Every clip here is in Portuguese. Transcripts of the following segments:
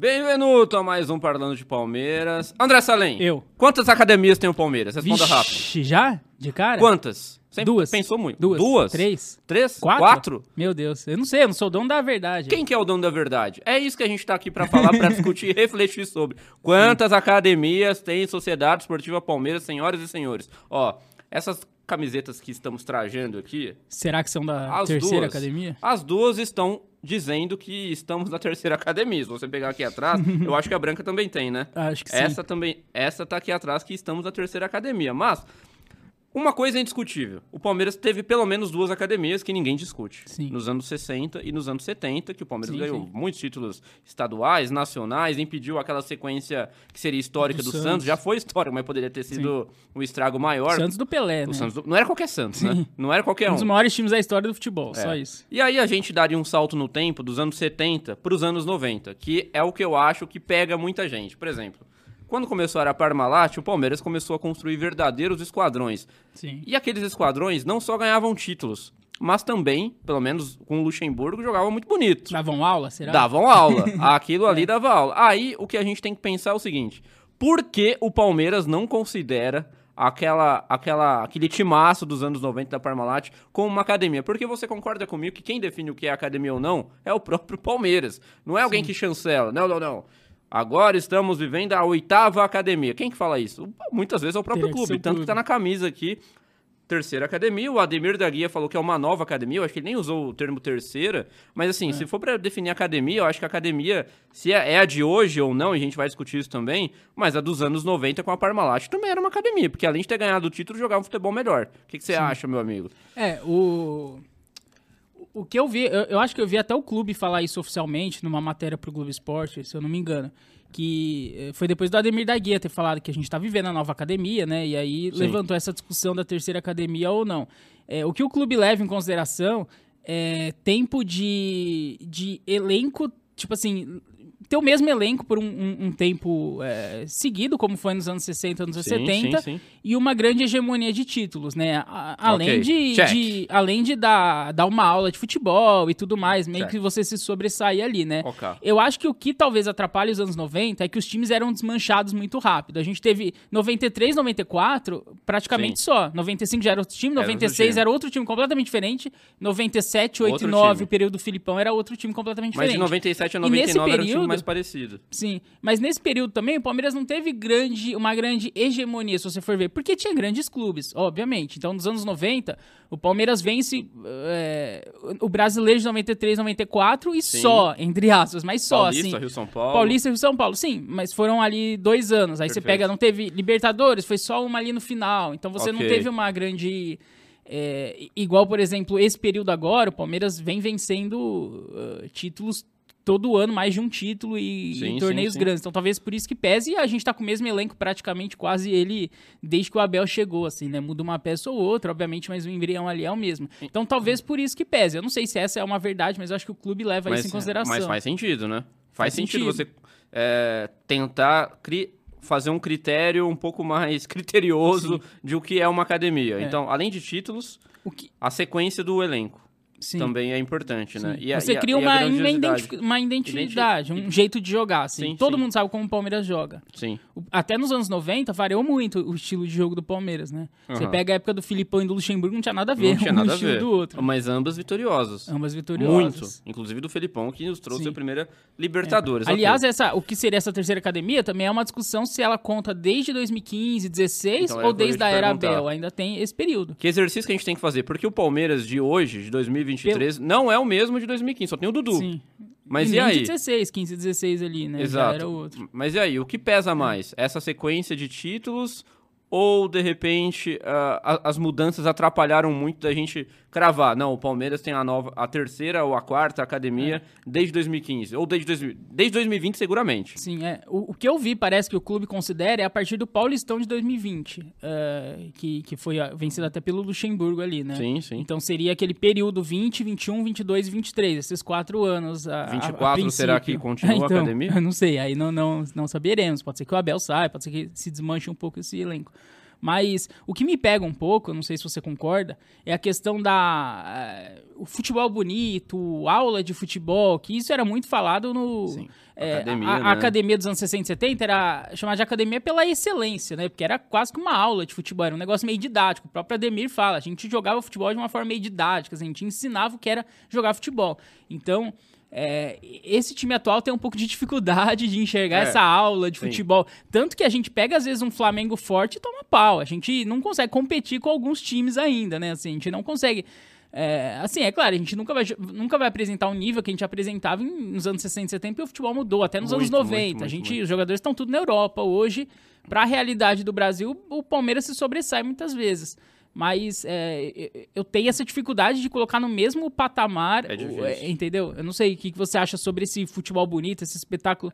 Bem-vindo a mais um Parlando de Palmeiras. André Salem. Eu. Quantas academias tem o Palmeiras? Responda rápido. Vixe, já? De cara? Quantas? Duas. Pensou muito. Duas. Duas? Três? Três? Quatro? Meu Deus, eu não sei, eu não sou o dono da verdade. Quem que é o dono da verdade? É isso que a gente tá aqui pra falar, pra discutir e refletir sobre. Quantas academias tem Sociedade Esportiva Palmeiras, senhoras e senhores? Ó, essas camisetas que estamos trajando aqui, Será que são da terceira duas, academia? As duas estão dizendo que estamos na terceira academia. Se você pegar aqui atrás, eu acho que a branca também tem, né? Acho que sim. Essa também, essa tá aqui atrás que estamos na terceira academia. Mas uma coisa é indiscutível. O Palmeiras teve pelo menos duas academias que ninguém discute. Sim. Nos anos 60 e nos anos 70, que o Palmeiras Sim, ganhou sim. muitos títulos estaduais, nacionais, impediu aquela sequência que seria histórica do, Do Santos. Santos. Já foi histórica, mas poderia ter sido um estrago maior. Santos do Pelé, O né? Santos do- Não era qualquer Santos, né? Não era qualquer Um um. dos maiores times da história do futebol, só É. isso. E aí a gente daria um salto no tempo dos anos 70 para os anos 90, que é o que eu acho que pega muita gente. Por exemplo, quando começou a era Parmalat, o Palmeiras começou a construir verdadeiros esquadrões. Sim. E aqueles esquadrões não só ganhavam títulos, mas também, pelo menos com o Luxemburgo, jogavam muito bonito. Davam aula, será? Davam aula. Aquilo ali dava aula. Aí o que a gente tem que pensar é o seguinte: por que o Palmeiras não considera aquela, aquela, aquele timaço dos anos 90 da Parmalat como uma academia? Porque você concorda comigo que quem define o que é academia ou não é o próprio Palmeiras. Não é alguém que chancela. Não, não, não. Agora estamos vivendo a oitava academia. Quem que fala isso? Muitas vezes é o próprio Teria que clube. o Tanto que tá na camisa aqui terceira academia. O Ademir da Guia falou que é uma nova academia. Eu acho que ele nem usou o termo terceira. Mas assim, se for pra definir academia, eu acho que a academia, se é, é a de hoje ou não, e a gente vai discutir isso também, mas a dos anos 90 com a Parmalat também era uma academia, porque além de ter ganhado o título, jogava um futebol melhor. O que, que você acha, meu amigo? É, o. O que eu vi, eu, eu acho que eu vi até o clube falar isso oficialmente numa matéria pro Globo Esporte, se eu não me engano. Que eh, foi depois do Ademir da Guia ter falado que a gente tá vivendo a nova academia, né? E aí Sim. levantou essa discussão da terceira academia ou não. É, o que o clube leva em consideração é tempo de, de elenco, tipo assim, ter o mesmo elenco por um, um- um tempo é, seguido, como foi nos anos 60, anos Sim, 70, sim, sim. e uma grande hegemonia de títulos, né? A- além Ok, de, de- além de dar, dar uma aula de futebol e tudo mais, meio Check. que você se sobressair ali, né? Ok. Eu acho que o que talvez atrapalhe os anos 90 é que os times eram desmanchados muito rápido. A gente teve 93, 94, praticamente só. 95 já era outro time, Era outro 96 time. era outro time completamente diferente. 97, 8 Outro e 9, time. o período do Filipão, era outro time completamente Mas de diferente. 97 a E nesse 99 era um time período- mais parecido. Sim, mas nesse período também o Palmeiras não teve grande, uma grande hegemonia, se você for ver, porque tinha grandes clubes, obviamente. Então, nos anos 90, o Palmeiras vence é, o brasileiro de 93, 94 e Sim. só, entre aspas, mas só, Paulista, assim. Rio São Paulo. Paulista e Rio São Paulo, sim, mas foram ali dois anos. Aí você Perfeito. pega, não teve Libertadores, foi só uma ali no final. Então você não Ok. teve uma grande. é, igual, por exemplo, esse período agora, o Palmeiras vem vencendo uh, títulos todo ano, mais de um título e, Sim, e torneios sim, sim. grandes. Então talvez por isso que pese e a gente tá com o mesmo elenco praticamente quase ele desde que o Abel chegou, assim, né? Muda uma peça ou outra, obviamente, mas o embrião ali é o mesmo. Então talvez por isso que pese. Eu não sei se essa é uma verdade, mas eu acho que o clube leva isso em consideração. Mas faz sentido, né? Faz, Faz sentido, sentido. você é, tentar cri- fazer um critério um pouco mais criterioso de o que é uma academia. É. Então, além de títulos, O que... a sequência do elenco Sim. também é importante, né? E a- você e a- cria e a uma, identifi- uma identidade, um jeito de jogar, assim. Sim, Todo sim. mundo sabe como o Palmeiras joga. Sim. Até nos anos 90 variou muito o estilo de jogo do Palmeiras, né? Você Aham. pega a época do Filipão e do Luxemburgo, não tinha nada a ver Não tinha um nada a estilo ver. do outro. Mas ambas vitoriosas. Ambas vitoriosas. Muito. Inclusive do Felipão, que nos trouxe a primeira Libertadores. ok. Aliás, essa, o que seria essa terceira academia também é uma discussão se ela conta desde 2015, 16 Então, era ou desde a era. Abel. Ainda tem esse período. Que exercício que a gente tem que fazer? Porque o Palmeiras de hoje, de 2023, não é o mesmo de 2015, só tem o Dudu. Sim. Mas e e aí? de 16, 15, 16 ali, né? Já Exato. era outro. Mas e aí, o que pesa mais? Essa sequência de títulos ou, de repente, a- as mudanças atrapalharam muito da gente cravar? Não, o Palmeiras tem a nova, a terceira ou a quarta academia desde 2015, ou desde, 2000 desde 2020 seguramente. Sim, é. O, o que eu vi, parece que o clube considera é a partir do Paulistão de 2020, é, que, que foi ah, vencido até pelo Luxemburgo ali, né? Sim, sim. Então seria aquele período 20, 21, 22 e 23, esses quatro anos. A, a- a 24 será que continua a então, academia? Eu não sei, aí não, não, não saberemos. Pode ser que o Abel saia, pode ser que se desmanche um pouco esse elenco. Mas o que me pega um pouco, não sei se você concorda, é a questão da. eh, o futebol bonito, aula de futebol, que isso era muito falado no. Sim. eh, Academia, a, a né? academia dos anos 60 e 70 era chamada de academia pela excelência, né? Porque era quase que uma aula de futebol, era um negócio meio didático. O próprio Ademir fala, a gente jogava futebol de uma forma meio didática, a gente ensinava o que era jogar futebol. Então, é, esse time atual tem um pouco de dificuldade de enxergar É, essa aula de sim. futebol. Tanto que a gente pega, às vezes, um Flamengo forte e toma pau. A gente não consegue competir com alguns times ainda, né? Assim, a gente não consegue. é, assim, é claro, a gente nunca vai, nunca vai apresentar um nível que a gente apresentava em- nos anos 60 e 70 porque o futebol mudou, até nos anos Muito, 90. muito, a muito, gente, muito. os jogadores estão tudo na Europa. Hoje, para a realidade do Brasil, o Palmeiras se sobressai muitas vezes. Mas é, eu- tenho essa dificuldade de colocar no mesmo patamar, É difícil. é, entendeu? Eu não sei o que você acha sobre esse futebol bonito, esse espetáculo.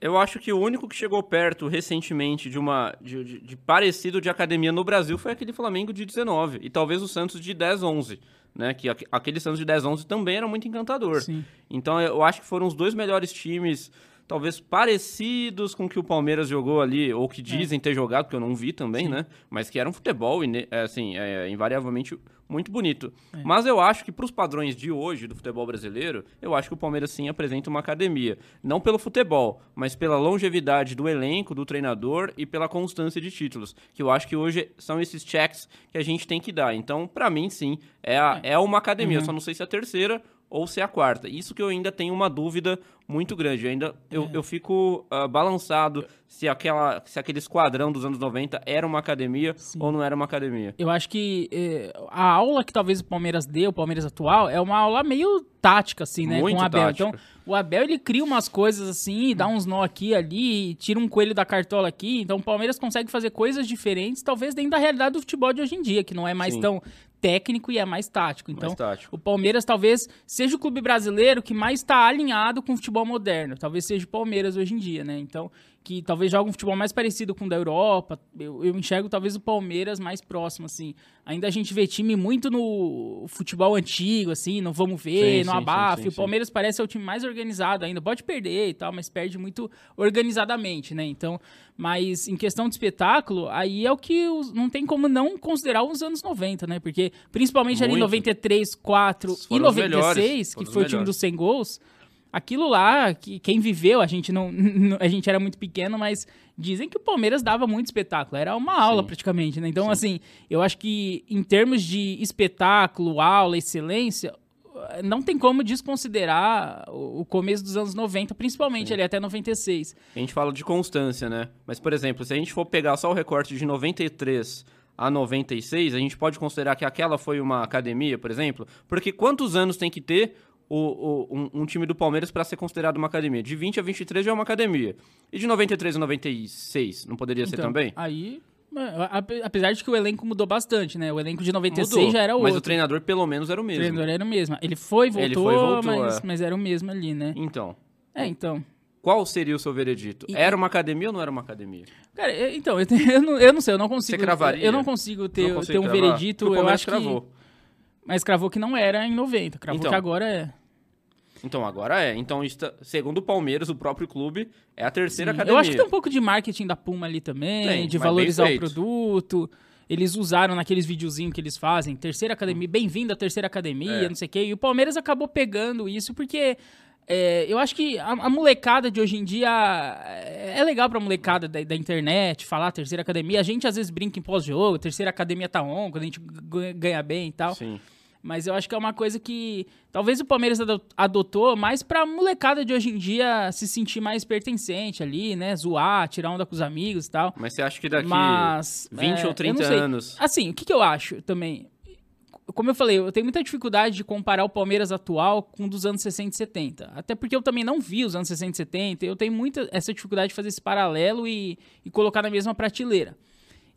Eu acho que o único que chegou perto recentemente de uma de, de- de parecido de academia no Brasil foi aquele Flamengo de 19 e talvez o Santos de 10 11, né? Que aque- aquele Santos de 10 11 também era muito encantador. Sim. Então eu acho que foram os dois melhores times, talvez parecidos com o que o Palmeiras jogou ali, ou que dizem ter jogado, porque eu não vi também, né? Mas que era um futebol, é, assim, é, invariavelmente muito bonito. Mas eu acho que para os padrões de hoje do futebol brasileiro, eu acho que o Palmeiras sim apresenta uma academia. Não pelo futebol, mas pela longevidade do elenco, do treinador e pela constância de títulos. Que eu acho que hoje são esses checks que a gente tem que dar. Então, para mim, sim, é, a- é uma academia. Eu só não sei se é a terceira ou se é a quarta. Isso que eu ainda tenho uma dúvida muito grande. Eu ainda eu, eu fico ah, balançado se, aquela, se aquele esquadrão dos anos 90 era uma academia ou não era uma academia. Eu acho que eh, a aula que talvez o Palmeiras dê, o Palmeiras atual, é uma aula meio tática, assim, né? Muito com o Abel. tática. Então, o Abel, ele cria umas coisas assim, dá uns nó aqui ali, tira um coelho da cartola aqui. Então, o Palmeiras consegue fazer coisas diferentes, talvez dentro da realidade do futebol de hoje em dia, que não é mais Sim. tão técnico e é mais tático. Então, Mais tático. o Palmeiras talvez seja o clube brasileiro que mais está alinhado com o futebol moderno. Talvez seja o Palmeiras hoje em dia, né? Então, que talvez joga um futebol mais parecido com o da Europa. Eu, eu enxergo talvez o Palmeiras mais próximo, assim. Ainda a gente vê time muito no futebol antigo, assim, no vamos ver, Sim, no sim, abafo. sim, o Palmeiras parece ser o time mais organizado ainda. Pode perder e tal, mas perde muito organizadamente, né? Então, mas em questão de espetáculo, aí é o que os- não tem como não considerar os anos 90, né? Porque principalmente ali em Muito. 93, 4 e Foram os 96, melhores, que foi o time dos 100 gols, aquilo lá, que quem viveu, a gente não, a gente era muito pequeno, mas dizem que o Palmeiras dava muito espetáculo, era uma aula Sim. praticamente, né? Então, assim, eu acho que em termos de espetáculo, aula, excelência, não tem como desconsiderar o o começo dos anos 90, principalmente ali até 96. A gente fala de constância, né? Mas, por exemplo, se a gente for pegar só o recorte de 93 a 96, a gente pode considerar que aquela foi uma academia, por exemplo? Porque quantos anos tem que ter o, o- um, um time do Palmeiras para ser considerado uma academia? De 20 a 23 já é uma academia. E de 93 a 96, não poderia ser Então, também? Aí, apesar de que o elenco mudou bastante, né? O elenco de 96 Mudou, já era outro. Mas o treinador pelo menos era o O mesmo. treinador era o mesmo. Ele foi, voltou, Ele foi, voltou, mas, é. mas era o mesmo ali, né? Então, É, então. qual seria o seu veredito? E- Era uma academia ou não era uma academia? Cara, eu- então, eu, eu não, eu não sei, eu não consigo. Você cravaria? Eu não consigo ter, Não ter um cravar? veredito. O Eu acho que. Mas cravou que não era em 90. Cravou Então. que agora é. Então, agora é. Então, está- segundo o Palmeiras, o próprio clube, é a terceira Sim. academia. Eu acho que tem um pouco de marketing da Puma ali também, Tem, de valorizar o produto. Eles usaram naqueles videozinhos que eles fazem, terceira academia, bem-vindo à terceira academia, É. não sei o quê. E o Palmeiras acabou pegando isso porque é, eu acho que a, a molecada de hoje em dia é é legal pra molecada da, da internet falar terceira academia. A gente às vezes brinca em pós-jogo, terceira academia tá on, quando a gente ganha bem e tal. Sim. Mas eu acho que é uma coisa que talvez o Palmeiras ado- adotou mais pra molecada de hoje em dia se sentir mais pertencente ali, né? Zoar, tirar onda com os amigos e tal. Mas você acha que daqui Mas. 20 é, ou eu 30 não sei. anos. Assim, o que, que eu acho também? Como eu falei, eu tenho muita dificuldade de comparar o Palmeiras atual com dos anos 60 e 70. Até porque eu também não vi os anos 60 e 70. Eu tenho muita essa dificuldade de fazer esse paralelo e, e colocar na mesma prateleira.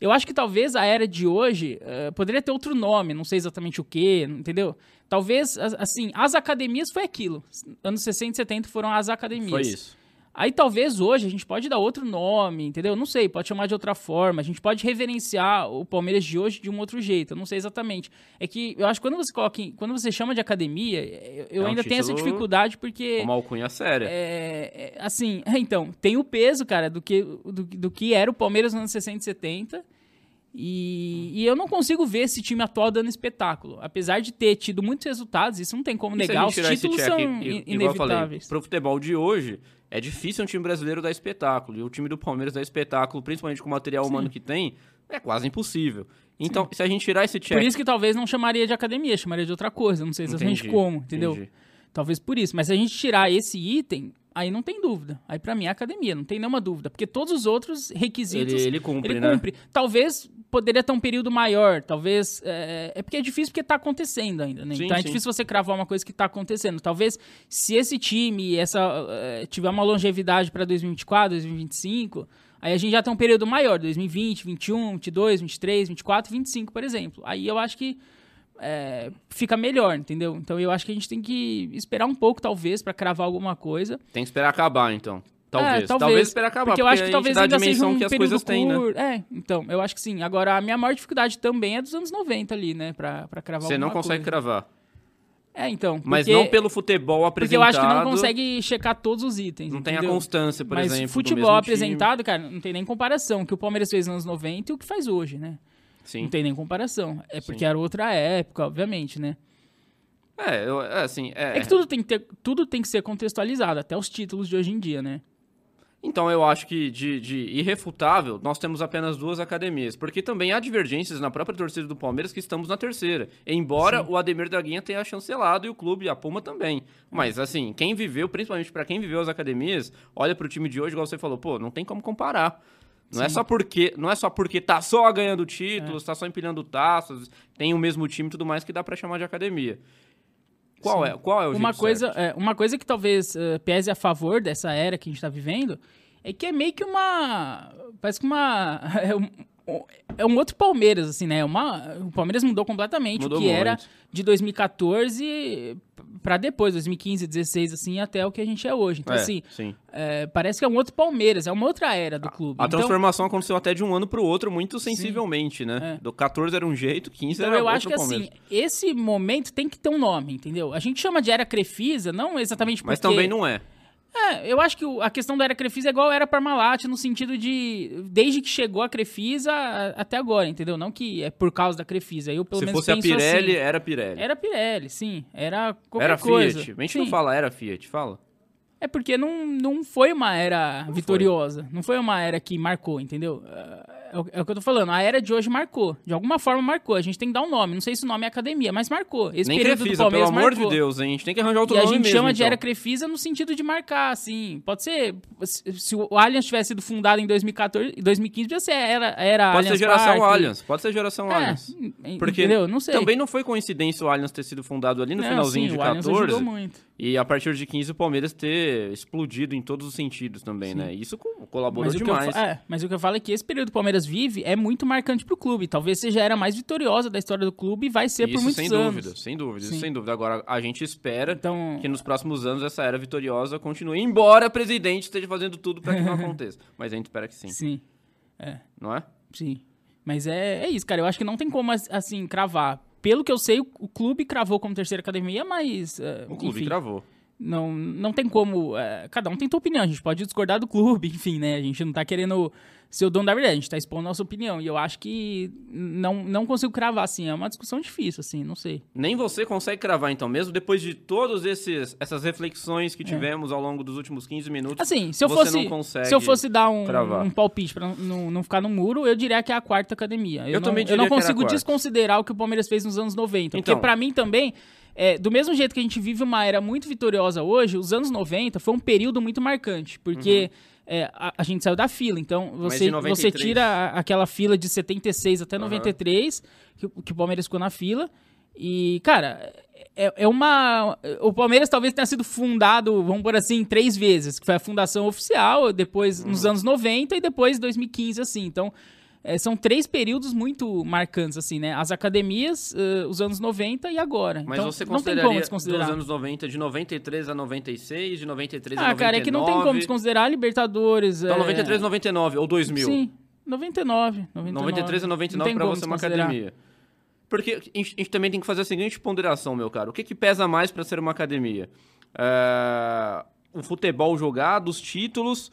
Eu acho que talvez a era de hoje eh, poderia ter outro nome, não sei exatamente o que, entendeu? Talvez, assim, as academias foi aquilo. Anos 60 e 70 foram as academias. Foi isso. Aí talvez hoje a gente pode dar outro nome, entendeu? Não sei, pode chamar de outra forma. A gente pode reverenciar o Palmeiras de hoje de um outro jeito. Eu não sei exatamente. É que eu acho que quando você coloca, em- quando você chama de academia, eu, É um ainda tenho essa dificuldade porque Uma alcunha séria. é, é, assim, então, tem o peso, cara, do que, do, do que era o Palmeiras nos anos 60 e 70. E, e eu não consigo ver esse time atual dando espetáculo. Apesar de ter tido muitos resultados, isso não tem como E negar. Os títulos são falei, inevitáveis. pro futebol de hoje, é difícil um time brasileiro dar espetáculo. E o time do Palmeiras dar espetáculo, principalmente com o material humano que tem, é quase impossível. Então, se a gente tirar esse check... Por isso que talvez não chamaria de academia, chamaria de outra coisa. Não sei exatamente Entendi, como, entendeu? entendi. Talvez por isso. Mas se a gente tirar esse item, aí não tem dúvida. Aí pra mim é academia, não tem nenhuma dúvida. Porque todos os outros requisitos. Ele, ele cumpre, ele né? cumpre. Talvez poderia ter um período maior, talvez. É, é porque é difícil porque tá acontecendo ainda, né? Sim, então é sim. difícil você cravar uma coisa que tá acontecendo. Talvez se esse time essa, é, tiver uma longevidade pra 2024, 2025. Aí a gente já tem um período maior, 2020, 21, 22, 23, 24, 25, por exemplo. Aí eu acho que é, fica melhor, entendeu? Então eu acho que a gente tem que esperar um pouco, talvez, pra cravar alguma coisa. Tem que esperar acabar, então. Talvez. É, talvez. esperar acabar, Porque eu acho que talvez ainda seja um que as período coisas têm, né? É, então, eu acho que sim. Agora, a minha maior dificuldade também é dos anos 90 ali, né? Pra, pra cravar Você não consegue coisa. cravar. É, então. Mas porque- não pelo futebol Porque apresentado. eu acho que não consegue checar todos os itens. Não tem a entendeu? constância, por Mas exemplo. do futebol apresentado, cara, não tem nem comparação. O que o Palmeiras fez nos anos 90 e o que faz hoje, né? Sim. Não tem nem comparação. É porque Sim. era outra época, obviamente, né? É, eu, é assim. É, É que tudo tem que, ter, tudo tem que ser contextualizado, até os títulos de hoje em dia, né? Então eu acho que de, de irrefutável, nós temos apenas duas academias. Porque também há divergências na própria torcida do Palmeiras que estamos na terceira. Embora o Ademir Draguinha tenha chancelado e o clube, a Puma também. Mas assim, quem viveu, principalmente pra quem viveu as academias, olha pro time de hoje, igual você falou, pô, não tem como comparar. Não é só porque, não é só porque tá só ganhando títulos, tá só empilhando taças, tem o mesmo time e tudo mais que dá pra chamar de academia. Qual Sim. é, qual é o uma jeito coisa, é, uma coisa que talvez eh, pese a favor dessa era que a gente tá vivendo é que é meio que uma. Parece que uma. É um, é outro Palmeiras, assim, né? Uma, o Palmeiras mudou completamente Mudou o que era muito. de 2014 pra depois, 2015, 16, assim, até o que a gente é hoje. Então, É, assim, sim. é, parece que é um outro Palmeiras, é uma outra era do clube. A Então- transformação aconteceu até de um ano pro outro muito sensivelmente, né? É. Do 14 era um jeito, 15 Então era eu outro acho que Palmeiras. assim, esse momento tem que ter um nome, entendeu? A gente chama de era Crefisa, não exatamente porque... Mas também não é. É, eu acho que a questão da era Crefisa é igual era Parmalat, no sentido de desde que chegou a Crefisa até agora, entendeu? Não que é por causa da Crefisa. Eu pelo Se menos fosse a penso Pirelli, assim. era Pirelli. Era Pirelli, sim. Era qualquer Era coisa. Fiat. A gente Sim. não fala era Fiat, fala. É porque não, não foi uma era vitoriosa. Não foi uma era que marcou, entendeu? O- é o que eu tô falando. A era de hoje marcou. De alguma forma marcou. A gente tem que dar um nome. Não sei se o nome é academia, mas marcou. Esse Nem período do Crefisa, pelo Palmeiras amor marcou. de Deus, hein? A gente tem que arranjar outro E a nome gente mesmo, chama de então. era Crefisa no sentido de marcar, assim. Pode ser. Se, o Allianz tivesse sido fundado em 2014, 2015, podia ser era, era Pode ser Allianz geração Parque. Allianz. Pode ser geração É, Allianz. Porque entendeu? Não sei. também não foi coincidência o Allianz ter sido fundado ali no Não, finalzinho sim, de o Allianz 14. ajudou muito. E a partir de 15 o Palmeiras ter explodido em todos os sentidos também, né? Isso co- colaborou Mas eu, demais. fa- é, mas o que eu falo é que esse período que o Palmeiras vive é muito marcante pro clube. Talvez seja a era mais vitoriosa da história do clube e vai ser por Isso muitos sem anos. dúvida, sem dúvida, Sim. sem dúvida. Agora, a gente espera Então, que nos próximos anos essa era vitoriosa continue, embora o presidente esteja fazendo tudo para que não aconteça. Mas a gente espera que sim, sim, não é? sim. Mas é, é isso, cara. Eu acho que não tem como, assim, cravar. Pelo que eu sei, o, o clube cravou como terceira academia, mas. é, O clube enfim, travou. Não, não tem como. é, cada um tem sua opinião. A gente pode discordar do clube, enfim, né? A gente não tá querendo ser o dono da verdade, a gente tá expondo a nossa opinião. E eu acho que não, não consigo cravar, assim. É uma discussão difícil, assim, não sei. Nem você consegue cravar, então, mesmo depois de todas essas reflexões que tivemos ao longo dos últimos 15 minutos. É. Assim, se eu fosse. não Se eu fosse dar um, cravar. um palpite pra não, não, não ficar no muro, eu diria que é a quarta academia. Eu, Eu não, também eu não diria era a consigo desconsiderar o que o Palmeiras fez nos anos 90. Então. Porque pra mim também. É, do mesmo jeito que a gente vive uma era muito vitoriosa hoje, os anos 90 foi um período muito marcante. Porque é, a, a gente saiu da fila. Então, você, de 93. você tira a- aquela fila de 76 até 93, que, o- que o Palmeiras ficou na fila. E, cara, é, é uma. O Palmeiras talvez tenha sido fundado, vamos por assim, três vezes, que foi a fundação oficial, depois nos Uhum. anos 90 e depois 2015, assim. Então, é, são três períodos muito marcantes, assim, né? As academias, eh, os anos 90 e agora. Mas então, você não tem como consideraria desconsiderar. dos anos 90, de 93 a 96, de 93 a Ah, 99? cara, é que não tem como desconsiderar a Libertadores. Então, é... 93 a 99, ou 2000? Sim, 99. 99, 93 a Não 99 tem pra você é uma academia. Porque a gente, a também tem que fazer a seguinte ponderação, meu caro. O que, que pesa mais pra ser uma academia? É, o futebol jogado, os títulos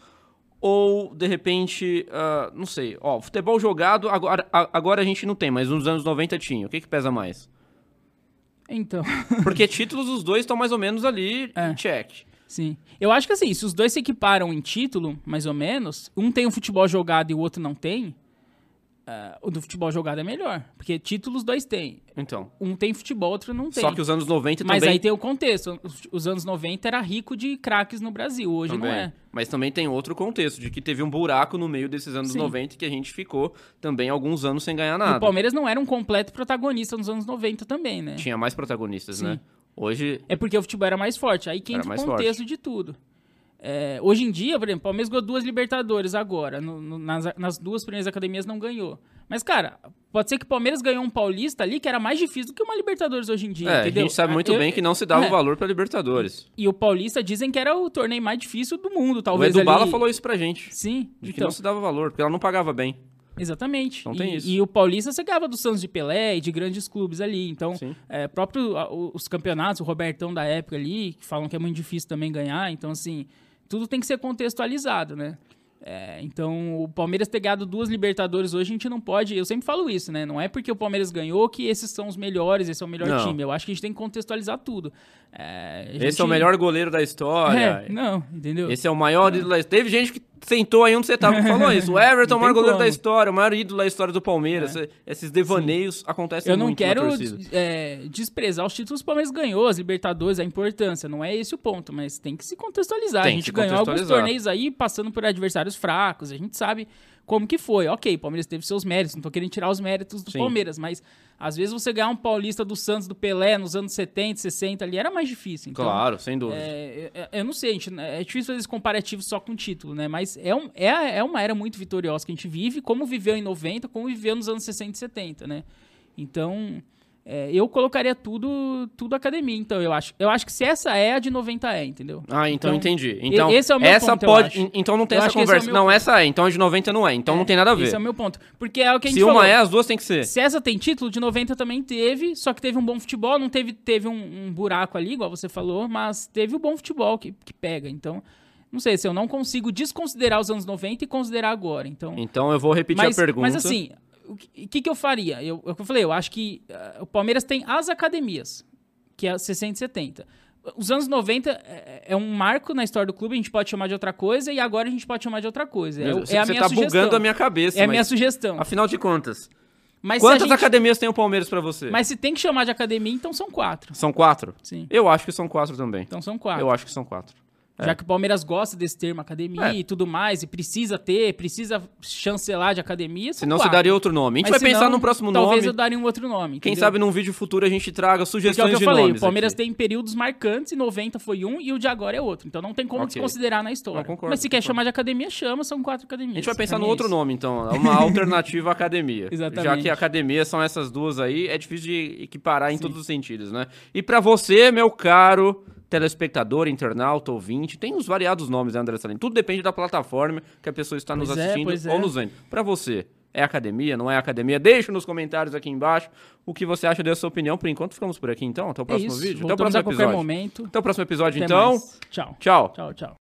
Ou, de repente, ah, não sei, ó, futebol jogado, agora, a- agora a gente não tem, mas nos anos 90 tinha. O que, que pesa mais? Então, Porque títulos os dois estão mais ou menos ali É. em check. sim. Eu acho que assim, se os dois se equiparam em título, mais ou menos, um tem um futebol jogado e o outro não tem, ah, o do futebol jogado é melhor. Porque título os dois têm. Então. Um tem futebol, outro não tem. Só que os anos 90 Mas também. aí tem o contexto. Os, os anos 90 era rico de craques no Brasil, hoje também. não é. Mas também tem outro contexto, de que teve um buraco no meio desses anos Sim. 90 que a gente ficou também alguns anos sem ganhar E nada. o Palmeiras não era um completo protagonista nos anos 90 também, né? Tinha mais protagonistas, Sim. né? Hoje. É porque o futebol era mais forte. Aí que entra o contexto de tudo. É, hoje em dia, por exemplo, o Palmeiras ganhou duas Libertadores agora. no- no- nas, nas duas primeiras academias não ganhou. Mas, cara, pode ser que o Palmeiras ganhou um Paulista ali que era mais difícil do que uma Libertadores hoje em dia, É, entendeu? a gente sabe muito Eu- bem que não se dava é. valor pra Libertadores. E o Paulista dizem que era o torneio mais difícil do mundo, O talvez. Edu ali... Bala falou isso pra gente. Sim, De que então, não se dava valor, porque ela não pagava bem. exatamente. Não e, tem isso. e o Paulista você ganhava do Santos de Pelé e de grandes clubes ali. Então, é, próprio o- os campeonatos, o Robertão da época ali, que falam que é muito difícil também ganhar. Então, assim, tudo tem que ser contextualizado, né? É, então, o Palmeiras ter ganhado duas Libertadores hoje, a gente não pode. Eu sempre falo isso, né? Não é porque o Palmeiras ganhou que esses são os melhores, esse é o melhor Não. time. Eu acho que a gente tem que contextualizar tudo. É, a Esse é gente- o melhor goleiro da história. É, não, entendeu? Esse é o maior história. Teve gente que sentou aí onde você tava que falou isso. O Everton é o maior goleiro da história, o maior ídolo da história do Palmeiras. Esses devaneios acontecem Eu não muito quero é, desprezar os títulos que o Palmeiras ganhou, as Libertadores, a importância. Não é esse o ponto, mas tem que se contextualizar. Tem a gente ganhou alguns torneios aí passando por adversários fracos. A gente sabe como que foi. Ok, o Palmeiras teve seus méritos, não tô querendo tirar os méritos do Sim. Palmeiras, mas às vezes você ganhar um paulista do Santos, do Pelé, nos anos 70, 60 ali, era mais difícil. Então, Claro, sem dúvida. é, é- eu não sei, gente, é difícil fazer esse comparativo só com título, né? Mas é, um, é, é uma era muito vitoriosa que a gente vive, como viveu em 90, como viveu nos anos 60 e 70, né? Então, é, eu colocaria tudo tudo academia. Então, eu acho, eu acho que se essa é, a de 90 é, entendeu? Ah, então, Então, entendi. Então, esse é o meu essa ponto, pode. Então não tem Eu essa é conversa. meu não, ponto. essa é. Então a de 90 não é. Então não tem nada a ver. Esse é o meu ponto. Porque é o que a gente Se uma falou. é, as duas tem que ser. Se essa tem título, de 90 também teve, só que teve um bom futebol, não teve, teve um, um buraco ali, igual você falou, mas teve o bom futebol que, que pega. Então, não sei se eu não consigo desconsiderar os anos 90 e considerar agora. Então, Então eu vou repetir mas, a pergunta. mas assim, o que, que eu faria? Eu, é eu falei, eu acho que ah, o Palmeiras tem as academias, que é 60 e 70. Os anos 90 é, é um marco na história do clube, a gente pode chamar de outra coisa, e agora a gente pode chamar de outra coisa. É, Você é a você minha tá sugestão. bugando a minha cabeça. É a minha sugestão. Afinal de contas, Mas quantas gente- academias tem o Palmeiras pra você? mas se tem que chamar de academia, então são quatro. São quatro? Sim. Eu acho que são quatro também. Então são quatro. Eu acho que são quatro. Já que o Palmeiras gosta desse termo academia É. e tudo mais, e precisa ter, precisa chancelar de academia, Senão você quatro. daria outro nome. A gente Mas vai pensar senão, num próximo talvez nome. eu daria um outro nome. Quem entendeu? sabe num vídeo futuro a gente traga Porque é sugestões o que eu falei, nomes o Palmeiras aqui. tem períodos marcantes, e 90 foi um e o de agora é outro. Então não tem como Ok. desconsiderar na história. Não, concordo, Mas se quer concordo. chamar de academia, chama, são quatro academias. A gente vai pensar no é outro nome, então. Uma alternativa à academia. Exatamente. Já que academia são essas duas aí, é difícil de equiparar em todos os sentidos, né? E pra você, meu caro telespectador, internauta, ouvinte, tem os variados nomes, né, André Salim? Tudo depende da plataforma que a pessoa está nos Pois é, assistindo é. ou nos vendo. Pra você, é academia, não é academia? Deixa nos comentários aqui embaixo o que você acha dessa opinião. Por enquanto, ficamos por aqui, então. Até o É próximo isso. vídeo. Até o próximo episódio. Até o próximo episódio, Até então. mais. Tchau. Tchau. Tchau, tchau.